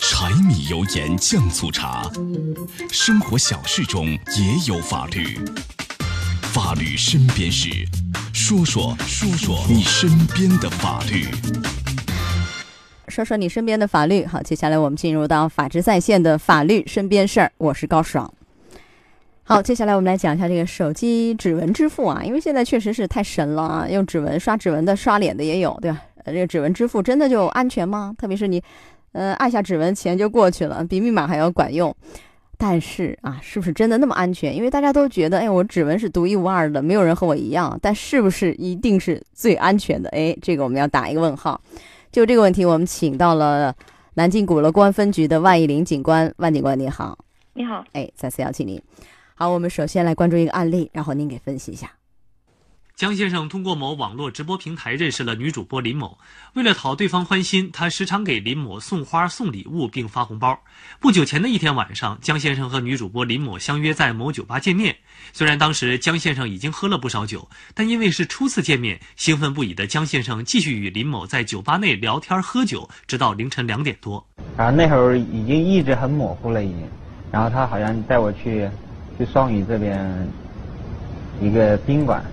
柴米油盐酱醋茶，生活小事中也有法律。法律身边事，说说说说你身边的法律。说说你身边的法律。好，接下来我们进入到法治在线的法律身边事儿。我是高爽。好，接下来我们来讲一下这个手机指纹支付啊，因为现在确实是太神了啊，用指纹刷指纹的、刷脸的也有，对吧？这个指纹支付真的就安全吗？特别是你，呃，按下指纹，钱就过去了，比密码还要管用。但是啊，是不是真的那么安全？因为大家都觉得，哎，我指纹是独一无二的，没有人和我一样。但是不是一定是最安全的？哎，这个我们要打一个问号。就这个问题，我们请到了南京鼓楼公安分局的万义林警官，万警官你好。你好。哎，再次邀请您。好，我们首先来关注一个案例，然后您给分析一下。江先生通过某网络直播平台认识了女主播林某，为了讨对方欢心，他时常给林某送花、送礼物，并发红包。不久前的一天晚上，江先生和女主播林某相约在某酒吧见面。虽然当时江先生已经喝了不少酒，但因为是初次见面，兴奋不已的江先生继续与林某在酒吧内聊天喝酒，直到凌晨两点多。然后那会儿已经意志很模糊了，已经。然后他好像带我去。去双屿这边一个宾馆。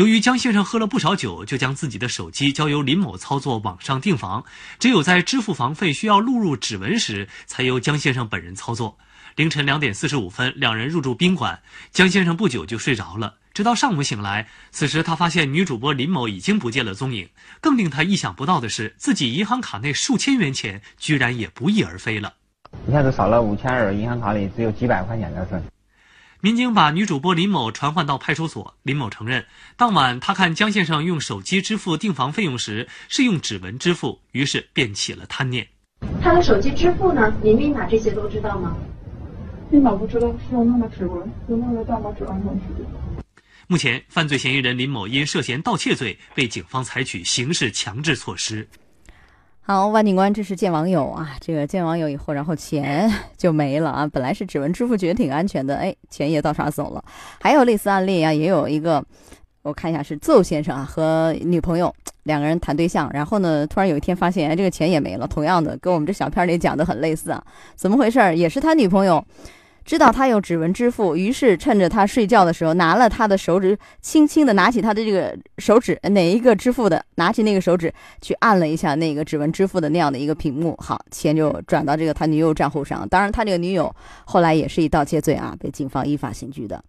由于江先生喝了不少酒，就将自己的手机交由林某操作网上订房。只有在支付房费需要录入指纹时，才由江先生本人操作。凌晨两点四十五分，两人入住宾馆。江先生不久就睡着了，直到上午醒来，此时他发现女主播林某已经不见了踪影。更令他意想不到的是，自己银行卡内数千元钱居然也不翼而飞了。一下子少了五千二，银行卡里只有几百块钱的是。民警把女主播林某传唤到派出所。林某承认，当晚他看江先生用手机支付订房费用时是用指纹支付，于是便起了贪念。他的手机支付呢？你密码这些都知道吗？密码不知道，是用他的指纹，用他的大拇指按上去。目前，犯罪嫌疑人林某因涉嫌盗窃罪被警方采取刑事强制措施。好，万警官，这是见网友啊，这个见网友以后，然后钱就没了啊。本来是指纹支付，觉得挺安全的，哎，钱也盗刷走了。还有类似案例啊，也有一个，我看一下是邹先生啊和女朋友两个人谈对象，然后呢，突然有一天发现，哎，这个钱也没了。同样的，跟我们这小片里讲的很类似啊。怎么回事？也是他女朋友。知道他有指纹支付，于是趁着他睡觉的时候，拿了他的手指，轻轻的拿起他的这个手指，哪一个支付的，拿起那个手指去按了一下那个指纹支付的那样的一个屏幕，好，钱就转到这个他女友账户上。当然，他这个女友后来也是以盗窃罪啊被警方依法刑拘的。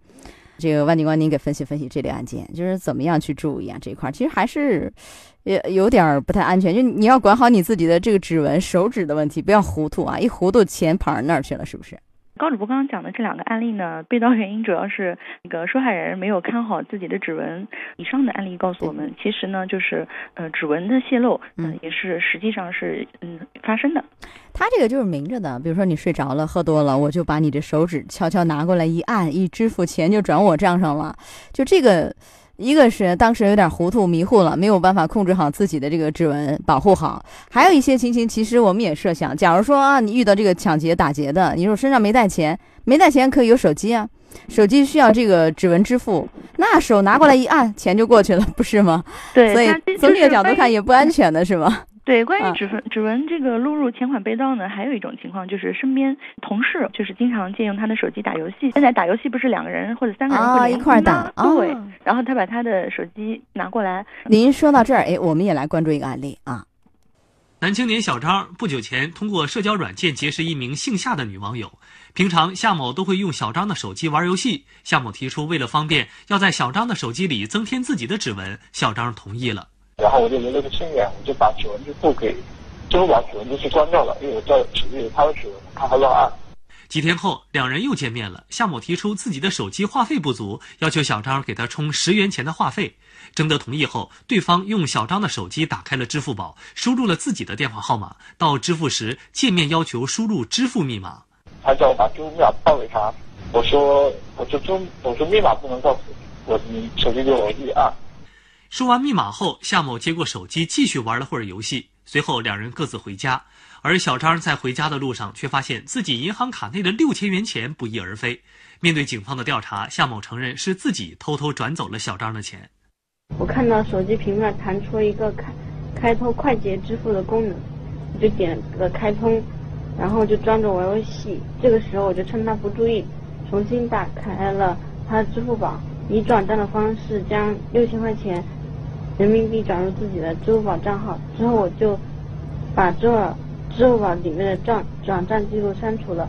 这个万警官，您给分析分析这类案件，就是怎么样去注意啊？这一块其实还是有有点不太安全，就你要管好你自己的这个指纹、手指的问题，不要糊涂啊！一糊涂，钱跑人那儿去了，是不是？高主播刚刚讲的这两个案例呢，被盗原因主要是那个受害人没有看好自己的指纹。以上的案例告诉我们，其实呢，就是呃指纹的泄露，嗯，也是实际上是嗯发生的。他这个就是明着的，比如说你睡着了，喝多了，我就把你的手指悄悄拿过来一按，一支付钱就转我账上了，就这个。一个是当时有点糊涂迷糊了，没有办法控制好自己的这个指纹，保护好。还有一些情形，其实我们也设想，假如说啊，你遇到这个抢劫打劫的，你说身上没带钱，没带钱可以有手机啊，手机需要这个指纹支付，那手拿过来一按，钱就过去了，不是吗？对，所以从这个角度看也不安全的是吗？对，关于指纹指纹这个录入钱款被盗呢，还有一种情况就是身边同事就是经常借用他的手机打游戏。现在打游戏不是两个人或者三个人会一块打，对。然后他把他的手机拿过来。您说到这儿，哎，我们也来关注一个案例啊。男青年小张不久前通过社交软件结识一名姓夏的女网友，平常夏某都会用小张的手机玩游戏。夏某提出为了方便，要在小张的手机里增添自己的指纹，小张同意了。然后我就留了个心眼，我就把指纹支付给支付宝指纹支付关掉了，因为我知道手机里他的指纹，怕他乱按。几天后，两人又见面了。夏某提出自己的手机话费不足，要求小张给他充十元钱的话费。征得同意后，对方用小张的手机打开了支付宝，输入了自己的电话号码。到支付时，界面要求输入支付密码。他叫我把支付密码报给他，我说我说支我说密码不能告诉我，你手机给我一按。输完密码后，夏某接过手机继续玩了会儿游戏，随后两人各自回家。而小张在回家的路上，却发现自己银行卡内的六千元钱不翼而飞。面对警方的调查，夏某承认是自己偷偷转走了小张的钱。我看到手机屏幕上弹出一个开开通快捷支付的功能，我就点了开通，然后就装着玩游戏。这个时候我就趁他不注意，重新打开了他的支付宝，以转账的方式将六千块钱人民币转入自己的支付宝账号。之后我就把这支付宝里面的账转账记录删除了。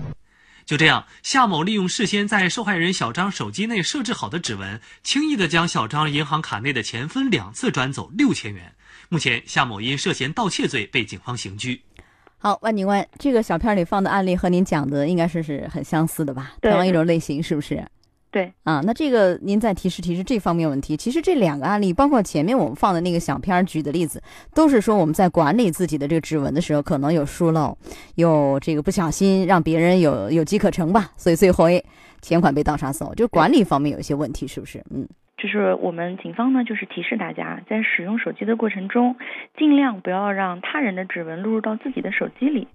就这样，夏某利用事先在受害人小张手机内设置好的指纹，轻易的将小张银行卡内的钱分两次转走六千元。目前，夏某因涉嫌盗窃罪被警方刑拘。好，万警官，这个小片里放的案例和您讲的应该是是很相似的吧？同样一种类型，是不是？对啊，那这个您再提示提示这方面问题。其实这两个案例，包括前面我们放的那个小片儿举的例子，都是说我们在管理自己的这个指纹的时候，可能有疏漏，有这个不小心让别人有有机可乘吧，所以最后哎，钱款被盗刷走，就管理方面有一些问题，是不是？嗯。就是我们警方呢，就是提示大家，在使用手机的过程中，尽量不要让他人的指纹录入到自己的手机里，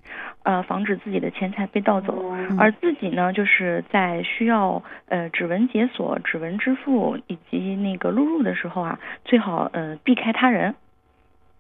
呃，防止自己的钱财被盗走。而自己呢，就是在需要呃指纹解锁、指纹支付以及那个录入的时候啊，最好呃避开他人。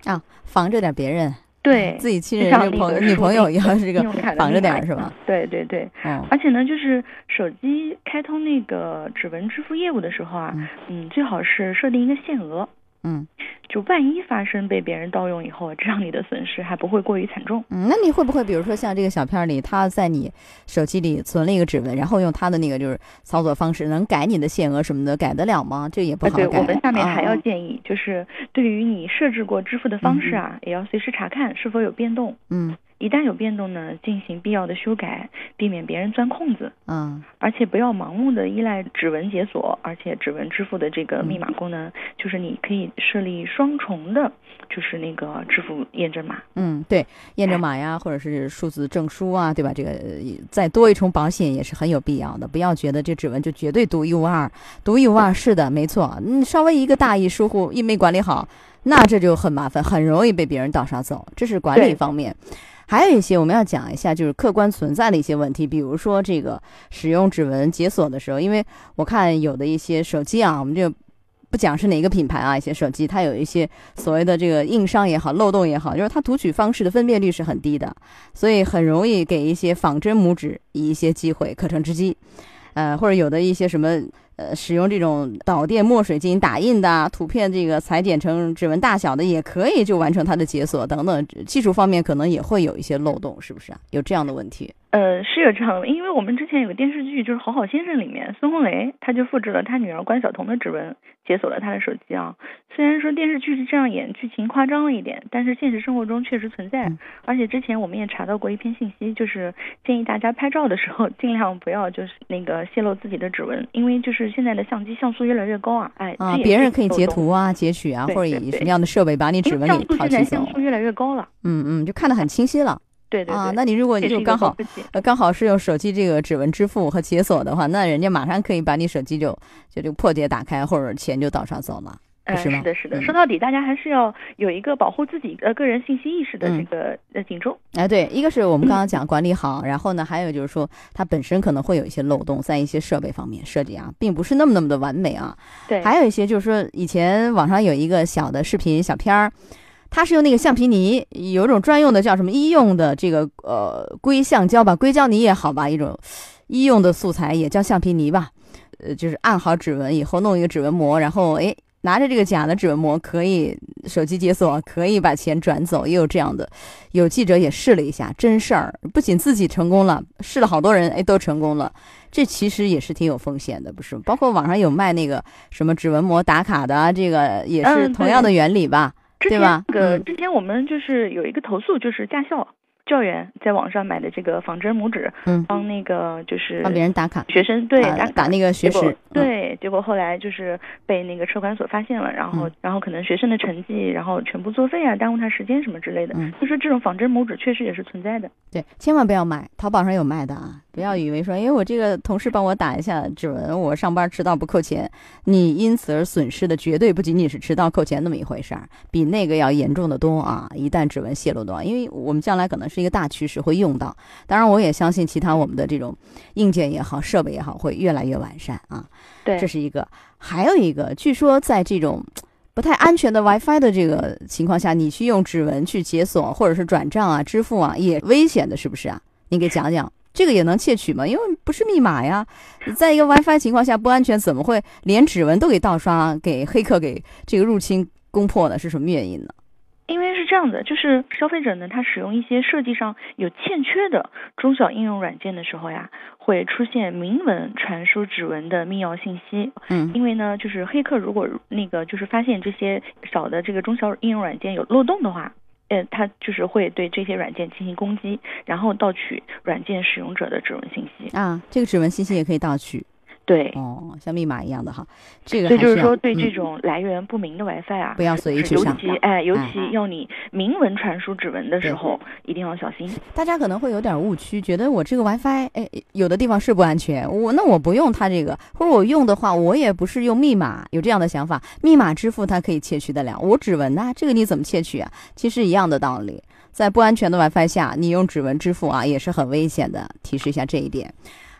啊，防着点别人，对自己亲人这朋女朋友手机要这个防着点儿是吧？？对对对。哦，而且呢，就是手机开通那个指纹支付业务的时候啊，嗯嗯，最好是设定一个限额，嗯就万一发生被别人盗用以后，这样你的损失还不会过于惨重。嗯，那你会不会比如说像这个小片儿里，他在你手机里存了一个指纹，然后用他的那个就是操作方式，能改你的限额什么的，改得了吗？这也不呃，好改。对我们下面还要嗯建议，就是对于你设置过支付的方式啊，也要随时查看是否有变动。嗯一旦有变动呢，进行必要的修改，避免别人钻空子。嗯而且不要盲目的依赖指纹解锁，而且指纹支付的这个密码功能，就是你可以设立双重的，就是那个支付验证码。嗯，对，验证码呀，或者是数字证书啊，对吧？这个呃再多一重保险也是很有必要的。不要觉得这指纹就绝对独一无二，独一无二是的，没错。嗯，稍微一个大意疏忽，一没管理好，那这就很麻烦，很容易被别人盗刷走。这是管理方面。还有一些我们要讲一下，就是客观存在的一些问题，比如说这个使用指纹解锁的时候，因为我看有的一些手机啊，我们就不讲是哪个品牌啊，一些手机它有一些所谓的这个硬伤也好、漏洞也好，就是它读取方式的分辨率是很低的，所以很容易给一些仿真拇指以一些机会可乘之机，呃，或者有的一些什么。呃，使用这种导电墨水进行打印的啊图片，这个裁剪成指纹大小的，也可以就完成它的解锁等等。技术方面可能也会有一些漏洞，是不是啊？有这样的问题？呃，是有这样的，因为我们之前有个电视剧，就是《好好先生》里面，孙红雷他就复制了他女儿关晓彤的指纹，解锁了他的手机啊。虽然说电视剧是这样演，剧情夸张了一点，但是现实生活中确实存在。嗯而且之前我们也查到过一篇信息，就是建议大家拍照的时候 尽量不要就是那个泄露自己的指纹，因为就是现在的相机像素越来越高啊，哎，啊别人可以。截图啊、截取啊，或者以什么样的设备把你指纹给像素现在淘取走像。素越来越高了，嗯嗯，就看得很清晰了对对对。啊。那你如果这是一个就刚好刚好是用手机这个指纹支付和解锁的话，那人家马上可以把你手机就就这个破解打开，或者钱就倒刷走了，不呃，是的，是的。嗯说到底，大家还是要有一个保护自己呃个人信息意识的嗯这个呃警钟。哎，对，一个是我们刚刚 讲管理好，然后呢，还有就是说它本身可能会有一些漏洞，在一些设备方面设计啊，并不是那么那么的完美啊。对，还有一些就是说，以前网上有一个小的视频小片儿，它是用那个橡皮泥，有一种专用的叫什么医用的这个呃硅橡胶吧，硅胶泥也好吧，一种医用的素材也叫橡皮泥吧，呃，就是按好指纹以后弄一个指纹膜，然后哎。拿着这个假的指纹膜，可以手机解锁，可以把钱转走，也有这样的。有记者也试了一下，真事儿，不仅自己成功了，试了好多人，哎，都成功了。这其实也是挺有风险的，不是？包括网上有卖那个什么指纹膜打卡的啊，这个也是嗯同样的原理吧？对吧那个、嗯之前我们就是有一个投诉，就是驾校教员在网上买的这个仿真拇指，嗯帮那个就是帮别人打卡，学生对啊打打那个学时，嗯对，结果后来就是被那个车管所发现了，然后、嗯然后可能学生的成绩，然后全部作废啊，耽误他时间什么之类的。嗯就说这种仿真拇指确实也是存在的。对，千万不要买，淘宝上有卖的啊！不要以为说，哎，我这个同事帮我打一下指纹，我上班迟到不扣钱，你因此而损失的绝对不仅仅是迟到扣钱那么一回事儿，比那个要严重的多啊！一旦指纹泄露的话，因为我们将来可能是一个大趋势会用到，当然我也相信其他我们的这种硬件也好，设备也好，会越来越完善啊。对这，是一个，还有一个，据说在这种不太安全的 WiFi 的这个情况下，你去用指纹去解锁或者是转账啊、支付啊，也危险的，是不是啊？你给讲讲，这个也能窃取吗？因为不是密码呀，在一个 WiFi 情况下不安全，怎么会连指纹都给盗刷、给黑客给这个入侵攻破呢？是什么原因呢？因为是这样的，就是消费者呢，他使用一些设计上有欠缺的中小应用软件的时候呀，会出现明文传输指纹的密钥信息。嗯，因为呢，就是黑客如果那个就是发现这些小的这个中小应用软件有漏洞的话，呃，他就是会对这些软件进行攻击，然后盗取软件使用者的指纹信息。啊，这个指纹信息也可以盗取。对，哦，像密码一样的哈，这个所以就是说，对这嗯种来源不明的 WiFi 啊，不要随意去尤上其哎，尤哎其要你明文传输指纹的时候，一定要小心。大家可能会有点误区，觉得我这个 WiFi，哎，有的地方是不安全，我那我不用它这个，或者我用的话，我也不是用密码，有这样的想法，密码支付它可以窃取得了，我指纹呐、这个你怎么窃取啊？其实一样的道理，在不安全的 WiFi 下，你用指纹支付啊，也是很危险的，提示一下这一点。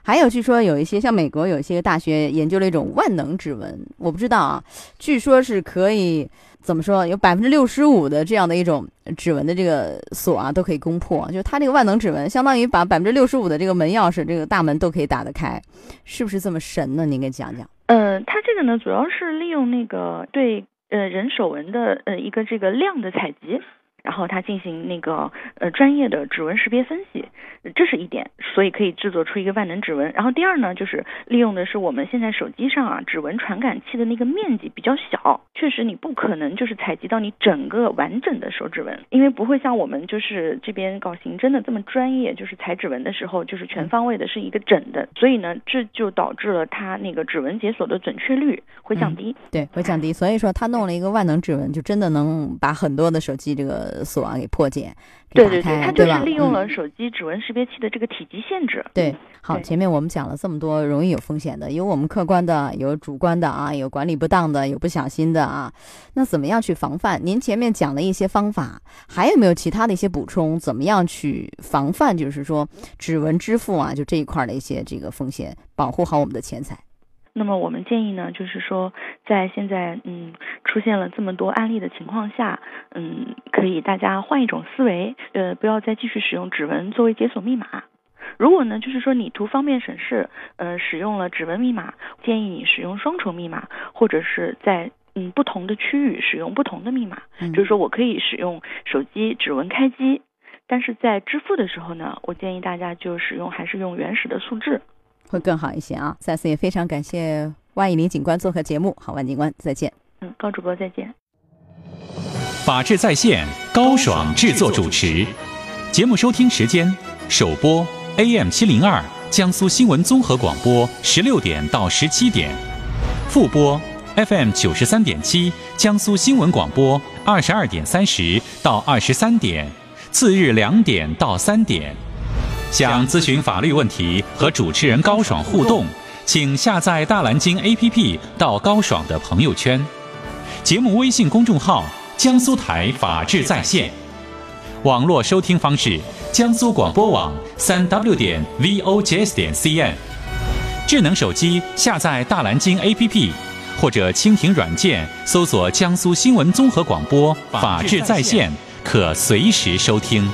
还有，据说有一些像美国有一些大学研究了一种万能指纹，我不知道啊，据说是可以怎么说，有百分之六十五的这样的一种指纹的这个锁啊，都可以攻破。就它这个万能指纹，相当于把百分之六十五的这个门钥匙，这个大门都可以打得开，是不是这么神呢？您给讲讲。呃，它这个呢，主要是利用那个对呃人手纹的呃一个这个量的采集。然后它进行那个呃专业的指纹识别分析，呃这是一点，所以可以制作出一个万能指纹。然后第二呢，就是利用的是我们现在手机上啊指纹传感器的那个面积比较小，确实你不可能就是采集到你整个完整的手指纹，因为不会像我们就是这边搞刑侦的这么专业，就是采指纹的时候就是全方位的是一个整的，所以呢这就导致了它那个指纹解锁的准确率会降低。对，会降低。所以说，他弄了一个万能指纹，就真的能把很多的手机这个锁啊给破解，给打对对对，开，它就是利用了手机指纹识别器的这个体积限制。对，好，前面我们讲了这么多容易有风险的，有我们客观的，有主观的啊，有管理不当的，有不小心的啊。那怎么样去防范？您前面讲了一些方法，还有没有其他的一些补充？怎么样去防范？就是说指纹支付啊，就这一块的一些这个风险，保护好我们的钱财。那么我们建议呢，就是说，在现在嗯出现了这么多案例的情况下，嗯，可以大家换一种思维，呃，不要再继续使用指纹作为解锁密码。如果呢，就是说你图方便省事，呃，使用了指纹密码，建议你使用双重密码，或者是在嗯不同的区域使用不同的密码。嗯就是说我可以使用手机指纹开机，但是在支付的时候呢，我建议大家就使用还是用原始的数字。会更好一些啊！再次也非常感谢万以林警官做客节目，好，万警官再见。嗯，高主播再见。法治在线，高爽制作主持。节目收听时间：首播 AM 七零二江苏新闻综合广播十六点到十七点，复播 FM 九十三点七江苏新闻广播二十二点三十到二十三点，次日两点到三点。想咨询法律问题和主持人高爽互动，请下载大蓝鲸 APP 到高爽的朋友圈。节目微信公众号“江苏台法治在线”，网络收听方式：江苏广播网三 w 点 vojs 点 cn。智能手机下载大蓝鲸 APP，或者蜻蜓软件搜索“江苏新闻综合广播法治在线”，可随时收听。